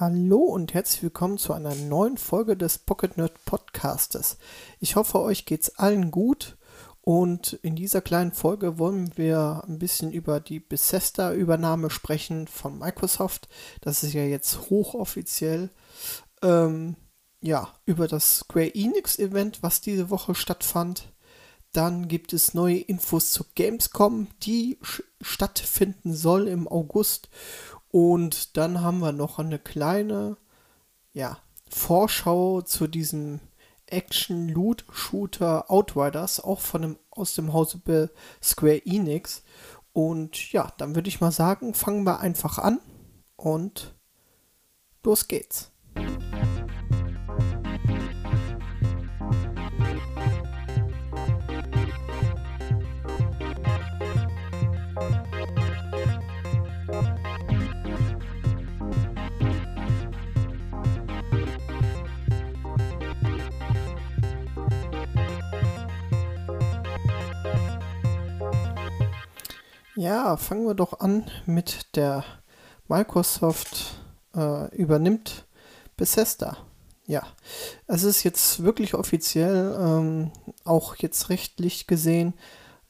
Hallo und herzlich willkommen zu einer neuen Folge des Pocket Nerd Podcastes. Ich hoffe, euch geht's allen gut und in dieser kleinen Folge wollen wir ein bisschen über die Bethesda-Übernahme sprechen von Microsoft. Das ist ja jetzt hochoffiziell. Ähm, ja, über das Square Enix-Event, was diese Woche stattfand. Dann gibt es neue Infos zu Gamescom, die stattfinden soll im August. Und dann haben wir noch eine kleine, ja, Vorschau zu diesem Action-Loot-Shooter Outriders, auch von dem, aus dem Hause Square Enix. Und ja, dann würde ich mal sagen, fangen wir einfach an und los geht's. Ja, fangen wir doch an mit der Microsoft äh, übernimmt Bethesda. Ja, es ist jetzt wirklich offiziell, ähm, auch jetzt rechtlich gesehen,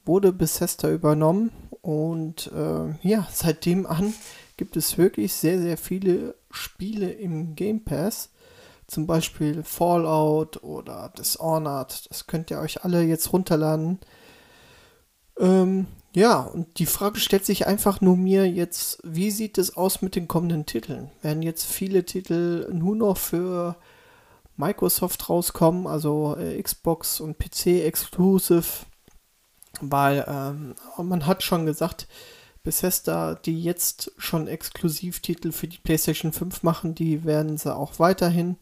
wurde Bethesda übernommen und äh, ja, seitdem an gibt es wirklich sehr, sehr viele Spiele im Game Pass. Zum Beispiel Fallout oder Dishonored. Das könnt ihr euch alle jetzt runterladen. Ähm, ja, und die Frage stellt sich einfach nur mir jetzt, wie sieht es aus mit den kommenden Titeln? Werden jetzt viele Titel nur noch für Microsoft rauskommen, also äh, Xbox und PC exclusive? Weil ähm, man hat schon gesagt, Bethesda, die jetzt schon Exklusivtitel für die PlayStation 5 machen, die werden sie auch weiterhin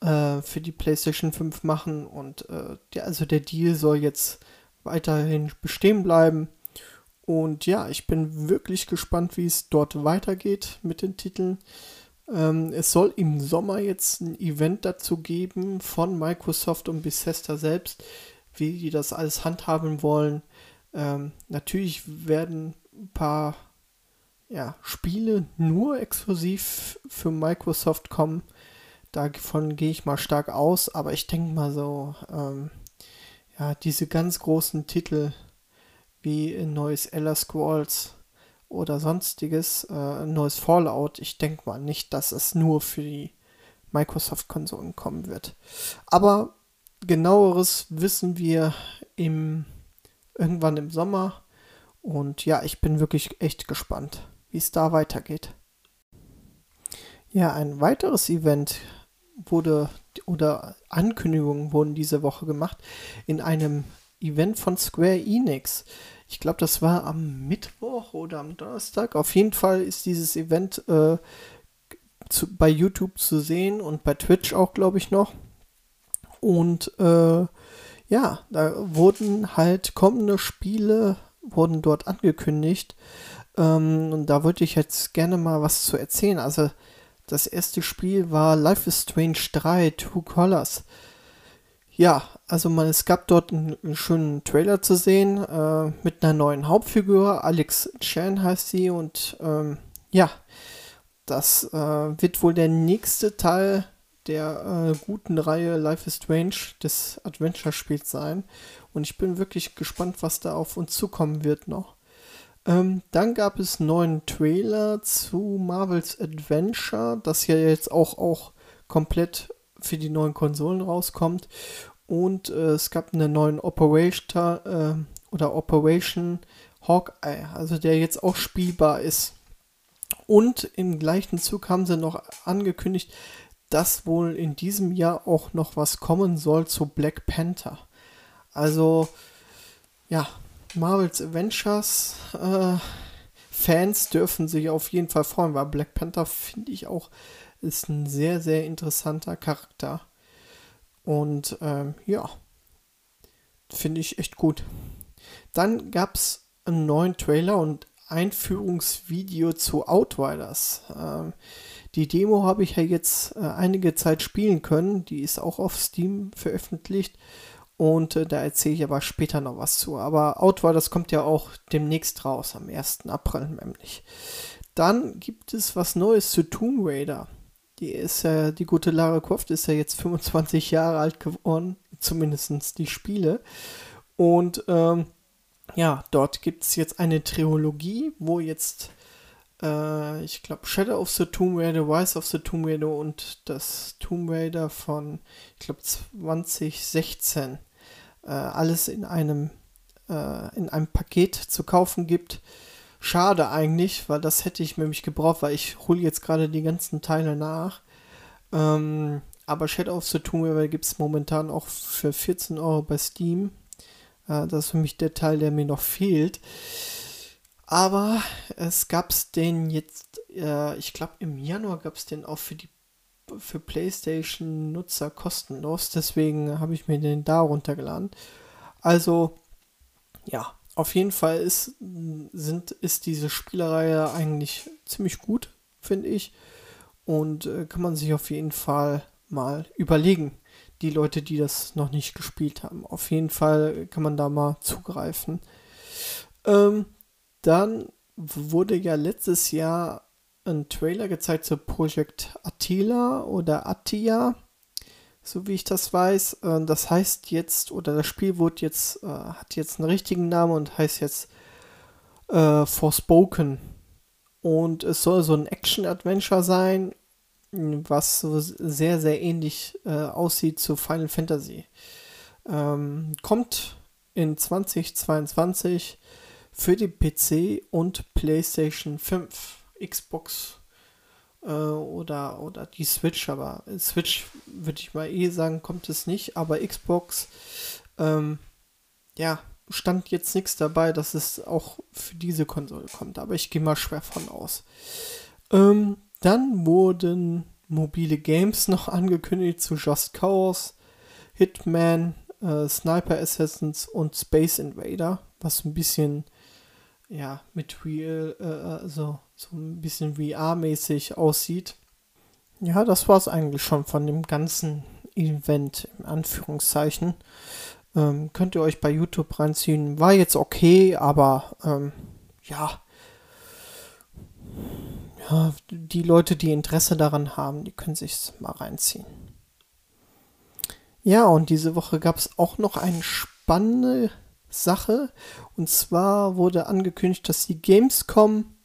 äh, für die PlayStation 5 machen. Und äh, der, also der Deal soll jetzt weiterhin bestehen bleiben. Und ja, ich bin wirklich gespannt, wie es dort weitergeht mit den Titeln. Ähm, es soll im Sommer jetzt ein Event dazu geben von Microsoft und Bethesda selbst, wie die das alles handhaben wollen. Ähm, natürlich werden ein paar ja, Spiele nur exklusiv für Microsoft kommen. Davon gehe ich mal stark aus, aber ich denke mal so, ähm, ja, diese ganz großen Titel wie ein neues Elder Scrolls oder sonstiges, äh, ein neues Fallout, ich denke mal nicht, dass es nur für die Microsoft-Konsolen kommen wird. Aber genaueres wissen wir im, irgendwann im Sommer. Und ja, ich bin wirklich echt gespannt, wie es da weitergeht. Ja, ein weiteres Event wurde oder Ankündigungen wurden diese Woche gemacht in einem Event von Square Enix. Ich glaube, das war am Mittwoch oder am Donnerstag. Auf jeden Fall ist dieses Event äh, zu, bei YouTube zu sehen und bei Twitch auch, glaube ich, noch. Und äh, ja, da wurden halt kommende Spiele wurden dort angekündigt. Ähm, und da wollte ich jetzt gerne mal was zu erzählen. Also das erste Spiel war Life is Strange 3, Two Colors. Ja, also man, es gab dort einen, einen schönen Trailer zu sehen äh, mit einer neuen Hauptfigur. Alex Chan heißt sie und ähm, ja, das äh, wird wohl der nächste Teil der äh, guten Reihe Life is Strange des Adventure-Spiels sein. Und ich bin wirklich gespannt, was da auf uns zukommen wird noch. Ähm, dann gab es einen neuen Trailer zu Marvel's Adventure, das ja jetzt auch, auch komplett für die neuen Konsolen rauskommt. Und äh, es gab einen neuen Operation äh, oder Operation Hawkeye, also der jetzt auch spielbar ist. Und im gleichen Zug haben sie noch angekündigt, dass wohl in diesem Jahr auch noch was kommen soll zu Black Panther. Also, ja, Marvel's Avengers äh, Fans dürfen sich auf jeden Fall freuen, weil Black Panther finde ich auch ist ein sehr, sehr interessanter Charakter. Und ähm, ja, finde ich echt gut. Dann gab es einen neuen Trailer und Einführungsvideo zu Outriders. Ähm, die Demo habe ich ja jetzt äh, einige Zeit spielen können. Die ist auch auf Steam veröffentlicht. Und äh, da erzähle ich aber später noch was zu. Aber Outward, das kommt ja auch demnächst raus, am 1. April nämlich. Dann gibt es was Neues zu Tomb Raider. die ist ja, die gute Lara Croft ist ja jetzt 25 Jahre alt geworden, zumindest die Spiele. Und ähm, ja, dort gibt es jetzt eine Trilogie, wo jetzt, äh, ich glaube, Shadow of the Tomb Raider, Rise of the Tomb Raider und das Tomb Raider von, ich glaube, 2016 äh, alles in einem, äh, in einem Paket zu kaufen gibt. Schade eigentlich, weil das hätte ich nämlich gebraucht, weil ich hole jetzt gerade die ganzen Teile nach. Ähm, aber Shadow of the Tomb Raider gibt es momentan auch für 14 Euro bei Steam. Äh, das ist für mich der Teil, der mir noch fehlt. Aber es gab es den jetzt, äh, ich glaube im Januar gab es den auch für die für PlayStation-Nutzer kostenlos. Deswegen habe ich mir den da runtergeladen. Also, ja, auf jeden Fall ist, sind, ist diese Spielereihe eigentlich ziemlich gut, finde ich. Und äh, kann man sich auf jeden Fall mal überlegen. Die Leute, die das noch nicht gespielt haben. Auf jeden Fall kann man da mal zugreifen. Ähm, dann wurde ja letztes Jahr ein Trailer gezeigt zu Project Attila oder Attia, so wie ich das weiß. Äh, das heißt jetzt, oder das Spiel wurde jetzt, äh, hat jetzt einen richtigen Namen und heißt jetzt äh, Forspoken. Und es soll so ein Action-Adventure sein, was so sehr, sehr ähnlich äh, aussieht zu Final Fantasy. Ähm, kommt in 2022 für die PC und PlayStation 5. Xbox äh, oder, oder die Switch, aber Switch würde ich mal eh sagen, kommt es nicht, aber Xbox, ähm, ja, stand jetzt nichts dabei, dass es auch für diese Konsole kommt, aber ich gehe mal schwer von aus. Ähm, dann wurden mobile Games noch angekündigt zu Just Cause, Hitman, äh, Sniper Assassins und Space Invader, was ein bisschen ja mit Real, äh, also so ein bisschen VR-mäßig aussieht. Ja, das war es eigentlich schon von dem ganzen Event, in Anführungszeichen. Ähm, könnt ihr euch bei YouTube reinziehen. War jetzt okay, aber ähm, ja. Ja, die Leute, die Interesse daran haben, die können sich mal reinziehen. Ja, und diese Woche gab es auch noch eine spannende Sache. Und zwar wurde angekündigt, dass die Gamescom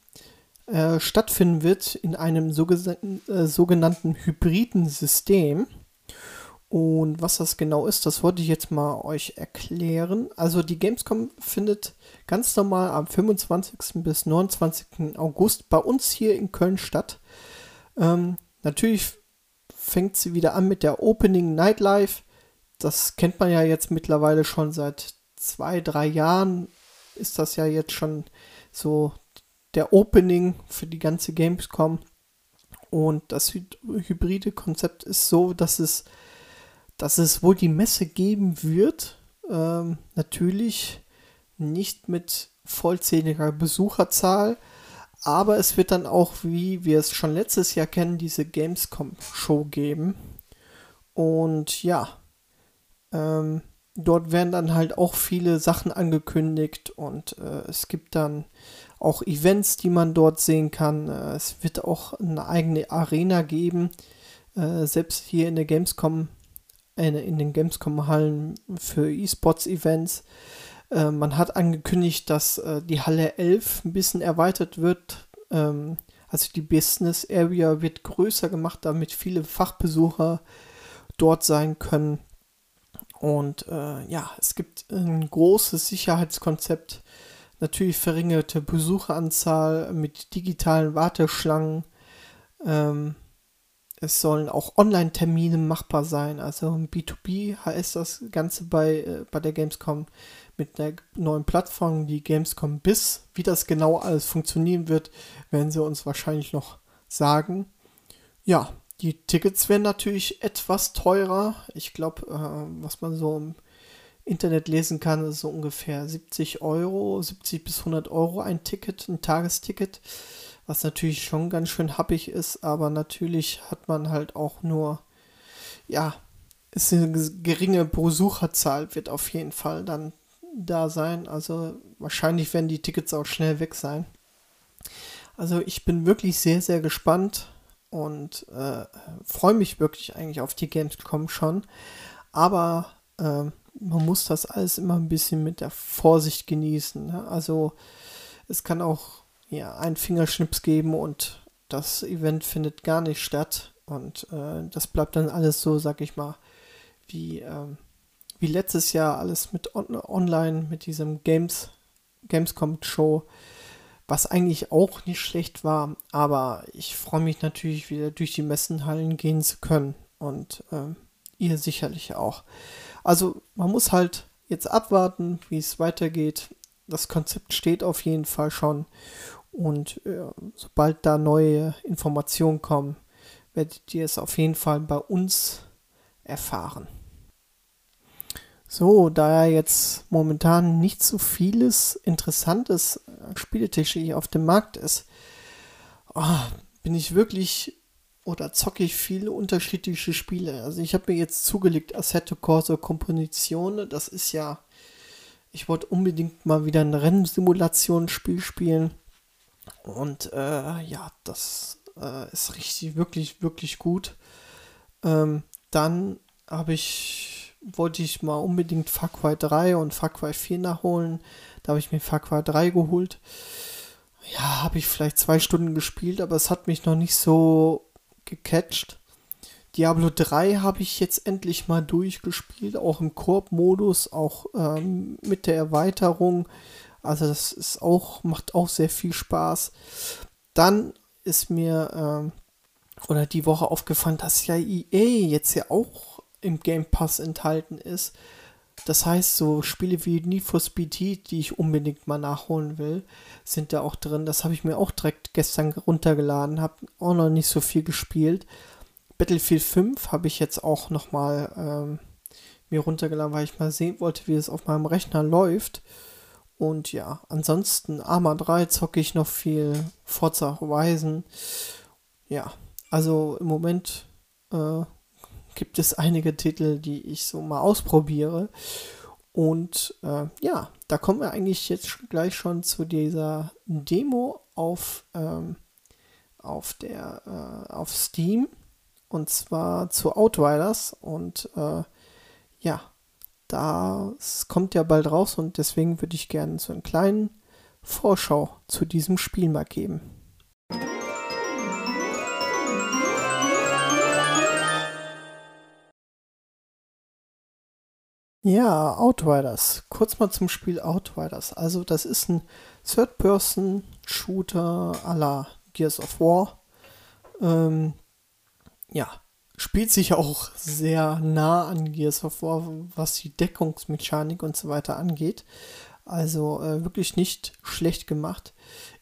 äh, stattfinden wird in einem äh, sogenannten hybriden System. Und was das genau ist, das wollte ich jetzt mal euch erklären. Also die Gamescom findet ganz normal am 25. bis 29. August bei uns hier in Köln statt. Ähm, natürlich fängt sie wieder an mit der Opening Nightlife. Das kennt man ja jetzt mittlerweile schon seit zwei, drei Jahren. Ist das ja jetzt schon so der Opening für die ganze Gamescom. Und das hybride Konzept ist so, dass es, dass es wohl die Messe geben wird. Ähm, natürlich nicht mit vollzähliger Besucherzahl, aber es wird dann auch, wie wir es schon letztes Jahr kennen, diese Gamescom-Show geben. Und ja, ähm, dort werden dann halt auch viele Sachen angekündigt und äh, es gibt dann auch Events, die man dort sehen kann. Äh, es wird auch eine eigene Arena geben, äh, selbst hier in der Gamescom, in, den Gamescom-Hallen für E-Sports-Events. Äh, man hat angekündigt, dass die Halle 11 ein bisschen erweitert wird. Ähm, also die Business Area wird größer gemacht, damit viele Fachbesucher dort sein können. Und äh, ja, es gibt ein großes Sicherheitskonzept natürlich verringerte Besucheranzahl mit digitalen Warteschlangen. Ähm, es sollen auch Online-Termine machbar sein, also B2B heißt das Ganze bei, äh, bei der Gamescom mit der neuen Plattform, die Gamescom BIS. Wie das genau alles funktionieren wird, werden sie uns wahrscheinlich noch sagen. Ja, die Tickets werden natürlich etwas teurer. Ich glaube, äh, was man so im Internet lesen kann, ist so ungefähr 70 Euro, 70 bis 100 Euro ein Ticket, ein Tagesticket, was natürlich schon ganz schön happig ist, aber natürlich hat man halt auch nur, ja, ist eine geringe Besucherzahl, wird auf jeden Fall dann da sein, also wahrscheinlich werden die Tickets auch schnell weg sein. Also ich bin wirklich sehr, sehr gespannt. und äh, freue mich wirklich eigentlich auf die Gamescom schon. Aber äh, man muss das alles immer ein bisschen mit der Vorsicht genießen. Ne? Also es kann auch ja, einen Fingerschnips geben und das Event findet gar nicht statt. Und äh, das bleibt dann alles so, sag ich mal, wie, ähm, wie letztes Jahr alles mit on online, mit diesem Games, Gamescom-Show, was eigentlich auch nicht schlecht war. Aber ich freue mich natürlich wieder durch die Messenhallen gehen zu können. Und äh, ihr sicherlich auch. Also man muss halt jetzt abwarten, wie es weitergeht. Das Konzept steht auf jeden Fall schon. Und äh, sobald da neue Informationen kommen, werdet ihr es auf jeden Fall bei uns erfahren. So, da ja jetzt momentan nicht so vieles interessantes Spieletisch auf dem Markt ist, oh, bin ich wirklich oder zocke ich viele unterschiedliche Spiele. Also ich habe mir jetzt zugelegt Assetto Corso Composizione. Das ist ja, ich wollte unbedingt mal wieder ein Rennsimulationsspiel spielen. Und äh, ja, das äh, ist richtig, wirklich, wirklich gut. Ähm, dann habe ich, wollte ich mal unbedingt Far Cry 3 und Far Cry 4 nachholen. Da habe ich mir Far Cry 3 geholt. Ja, habe ich vielleicht zwei Stunden gespielt, aber es hat mich noch nicht so gecatcht. Diablo 3 habe ich jetzt endlich mal durchgespielt, auch im Koop-Modus, auch ähm, mit der Erweiterung. Also das ist auch, macht auch sehr viel Spaß. Dann ist mir ähm, oder die Woche aufgefallen, dass ja EA jetzt ja auch im Game Pass enthalten ist. Das heißt, so Spiele wie Need for Speed Heat, die ich unbedingt mal nachholen will, sind da auch drin. Das habe ich mir auch direkt gestern runtergeladen, habe auch noch nicht so viel gespielt. Battlefield 5 habe ich jetzt auch noch mal ähm, mir runtergeladen, weil ich mal sehen wollte, wie es auf meinem Rechner läuft. Und ja, ansonsten Arma 3 zocke ich noch viel, Forza Horizon. Ja, also im Moment äh, gibt es einige Titel, die ich so mal ausprobiere. Und äh, ja, da kommen wir eigentlich jetzt gleich schon zu dieser Demo auf, ähm, auf, der, äh, auf Steam. Und zwar zu Outriders. Und äh, ja, das kommt ja bald raus und deswegen würde ich gerne so einen kleinen Vorschau zu diesem Spiel mal geben. Ja, Outriders. Kurz mal zum Spiel Outriders. Also, das ist ein Third-Person-Shooter à la Gears of War. Ähm, ja, spielt sich auch sehr nah an Gears of War, was die Deckungsmechanik und so weiter angeht. Also äh, wirklich nicht schlecht gemacht.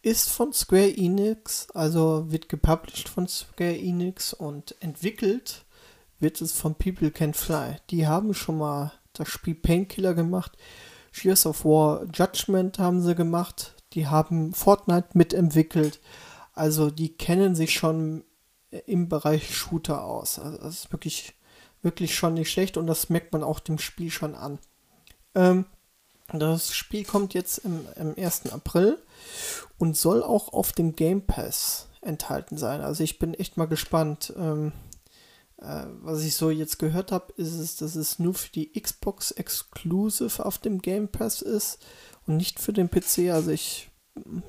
Ist von Square Enix, also wird gepublished von Square Enix und entwickelt wird es von People Can Fly. Die haben schon mal das Spiel Painkiller gemacht. Gears of War Judgment haben sie gemacht. Die haben Fortnite mitentwickelt. Also die kennen sich schon im Bereich Shooter aus. Also das ist wirklich, wirklich schon nicht schlecht und das merkt man auch dem Spiel schon an. Ähm, das Spiel kommt jetzt im, im 1. April und soll auch auf dem Game Pass enthalten sein. Also ich bin echt mal gespannt. Ähm, äh, was ich so jetzt gehört habe, ist es, dass es nur für die Xbox Exclusive auf dem Game Pass ist und nicht für den PC. Also ich,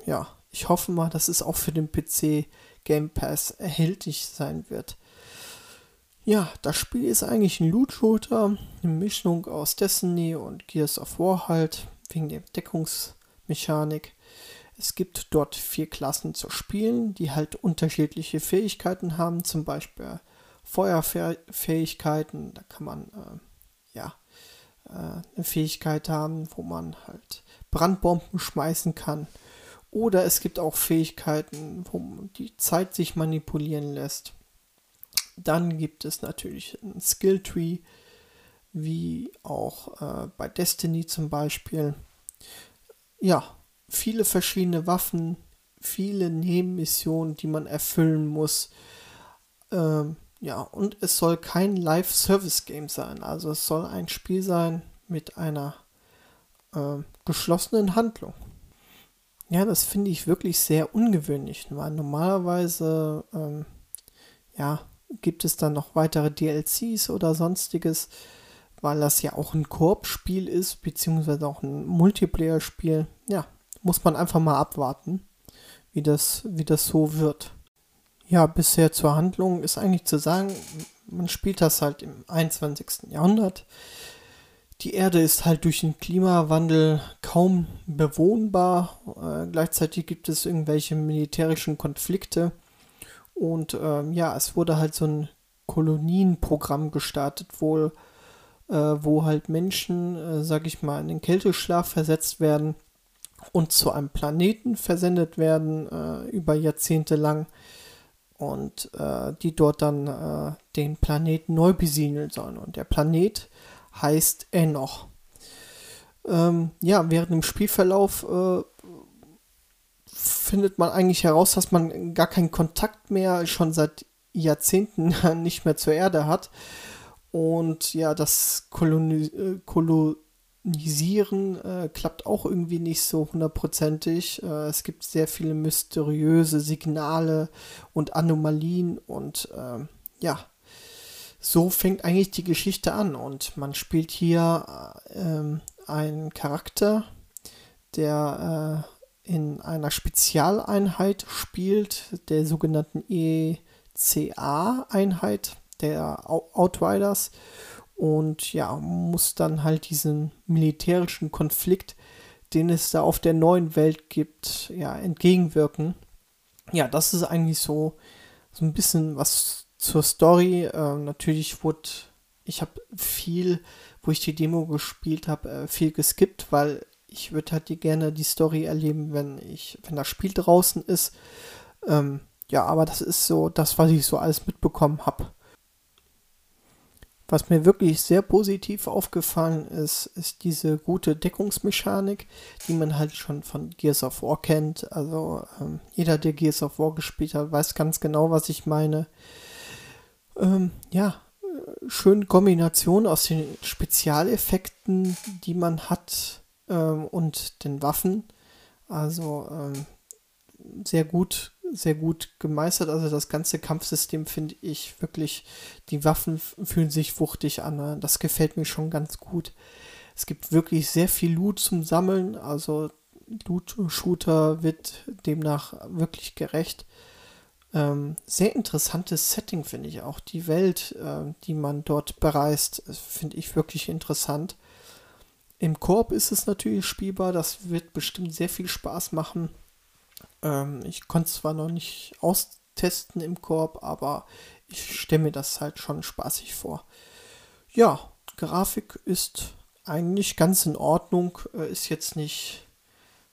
ja, ich hoffe mal, dass es auch für den PC Game Pass erhältlich sein wird. Ja, das Spiel ist eigentlich ein Loot-Shooter, eine Mischung aus Destiny und Gears of War halt, wegen der Deckungsmechanik. Es gibt dort vier Klassen zu spielen, die halt unterschiedliche Fähigkeiten haben, zum Beispiel Feuerfähigkeiten, da kann man äh, ja äh, eine Fähigkeit haben, wo man halt Brandbomben schmeißen kann. Oder es gibt auch Fähigkeiten, wo die Zeit sich manipulieren lässt. Dann gibt es natürlich ein Skilltree, wie auch äh, bei Destiny zum Beispiel. Ja, viele verschiedene Waffen, viele Nebenmissionen, die man erfüllen muss. Ähm, ja, und es soll kein Live-Service-Game sein. Also es soll ein Spiel sein mit einer äh, geschlossenen Handlung. Ja, das finde ich wirklich sehr ungewöhnlich, weil normalerweise ähm, ja, gibt es dann noch weitere DLCs oder sonstiges, weil das ja auch ein Koop-Spiel ist, beziehungsweise auch ein Multiplayer-Spiel. Ja, muss man einfach mal abwarten, wie das, wie das so wird. Ja, bisher zur Handlung ist eigentlich zu sagen, man spielt das halt im 21. Jahrhundert. Die Erde ist halt durch den Klimawandel kaum bewohnbar. Äh, gleichzeitig gibt es irgendwelche militärischen Konflikte. Und ähm, ja, es wurde halt so ein Kolonienprogramm gestartet, wohl, äh, wo halt Menschen, äh, sag ich mal, in den Kälteschlaf versetzt werden und zu einem Planeten versendet werden äh, über Jahrzehnte lang und äh, die dort dann äh, den Planeten neu besiedeln sollen. Und der Planet heißt Enoch. Ähm, ja, während dem Spielverlauf äh, findet man eigentlich heraus, dass man gar keinen Kontakt mehr schon seit Jahrzehnten nicht mehr zur Erde hat. Und ja, das Koloni äh, Kolonisieren äh, klappt auch irgendwie nicht so hundertprozentig. Äh, es gibt sehr viele mysteriöse Signale und Anomalien und ähm, ja, so fängt eigentlich die Geschichte an und man spielt hier ähm, einen Charakter, der äh, in einer Spezialeinheit spielt, der sogenannten ECA-Einheit der Outriders und ja, muss dann halt diesen militärischen Konflikt, den es da auf der neuen Welt gibt, ja, entgegenwirken. Ja, das ist eigentlich so, so ein bisschen was zur Story, äh, natürlich wurde, ich habe viel, wo ich die Demo gespielt habe, äh, viel geskippt, weil ich würde halt die gerne die Story erleben, wenn ich, wenn das Spiel draußen ist. Ähm, ja, aber das ist so das, was ich so alles mitbekommen habe. Was mir wirklich sehr positiv aufgefallen ist, ist diese gute Deckungsmechanik, die man halt schon von Gears of War kennt. Also ähm, jeder, der Gears of War gespielt hat, weiß ganz genau, was ich meine ähm, ja, schöne Kombination aus den Spezialeffekten, die man hat ähm, und den Waffen. Also ähm, sehr gut, sehr gut gemeistert. Also das ganze Kampfsystem finde ich wirklich, die Waffen fühlen sich wuchtig an. Ne? Das gefällt mir schon ganz gut. Es gibt wirklich sehr viel Loot zum Sammeln. Also Loot-Shooter wird demnach wirklich gerecht. Ähm, sehr interessantes Setting, finde ich auch. Die Welt, äh, die man dort bereist, finde ich wirklich interessant. Im Korb ist es natürlich spielbar, das wird bestimmt sehr viel Spaß machen. Ähm, ich konnte zwar noch nicht austesten im Korb, aber ich stelle mir das halt schon spaßig vor. Ja, Grafik ist eigentlich ganz in Ordnung, äh, ist jetzt nicht,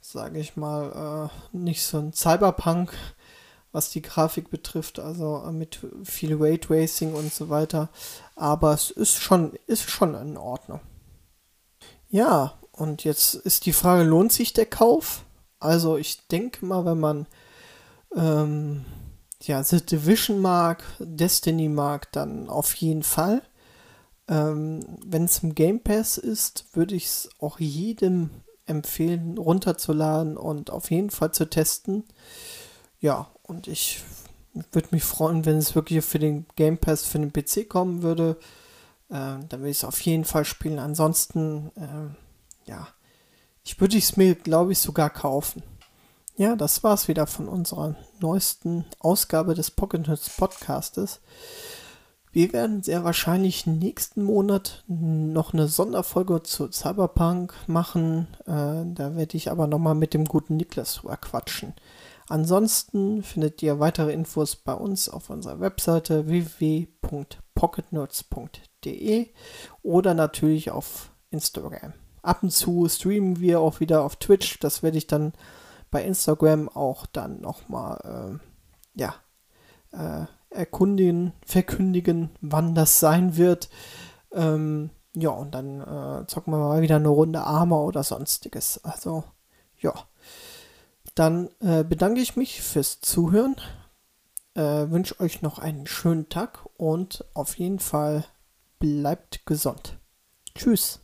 sage ich mal, äh, nicht so ein Cyberpunk was die Grafik betrifft, also äh, mit viel Raytracing und so weiter. Aber es ist schon, ist schon in Ordnung. Ja, und jetzt ist die Frage, lohnt sich der Kauf? Also ich denke mal, wenn man ähm, ja, The Division mag, Destiny mag, dann auf jeden Fall. Ähm, wenn es im Game Pass ist, würde ich es auch jedem empfehlen, runterzuladen und auf jeden Fall zu testen. Ja, und ich würde mich freuen, wenn es wirklich für den Game Pass für den PC kommen würde. Äh, dann würde ich es auf jeden Fall spielen. Ansonsten, äh, ja, ich würde es mir, glaube ich, sogar kaufen. Ja, das war es wieder von unserer neuesten Ausgabe des Pocket Notes Podcastes. Wir werden sehr wahrscheinlich nächsten Monat noch eine Sonderfolge zu Cyberpunk machen. Äh, da werde ich aber nochmal mit dem guten Niklas drüber quatschen. Ansonsten findet ihr weitere Infos bei uns auf unserer Webseite www.pocketnotes.de oder natürlich auf Instagram. Ab und zu streamen wir auch wieder auf Twitch. Das werde ich dann bei Instagram auch dann nochmal, äh, ja, äh, erkundigen, verkündigen, wann das sein wird. Ähm, ja, und dann äh, zocken wir mal wieder eine Runde Armer oder sonstiges. Also, ja. Dann äh, bedanke ich mich fürs Zuhören, äh, wünsche euch noch einen schönen Tag und auf jeden Fall bleibt gesund. Tschüss.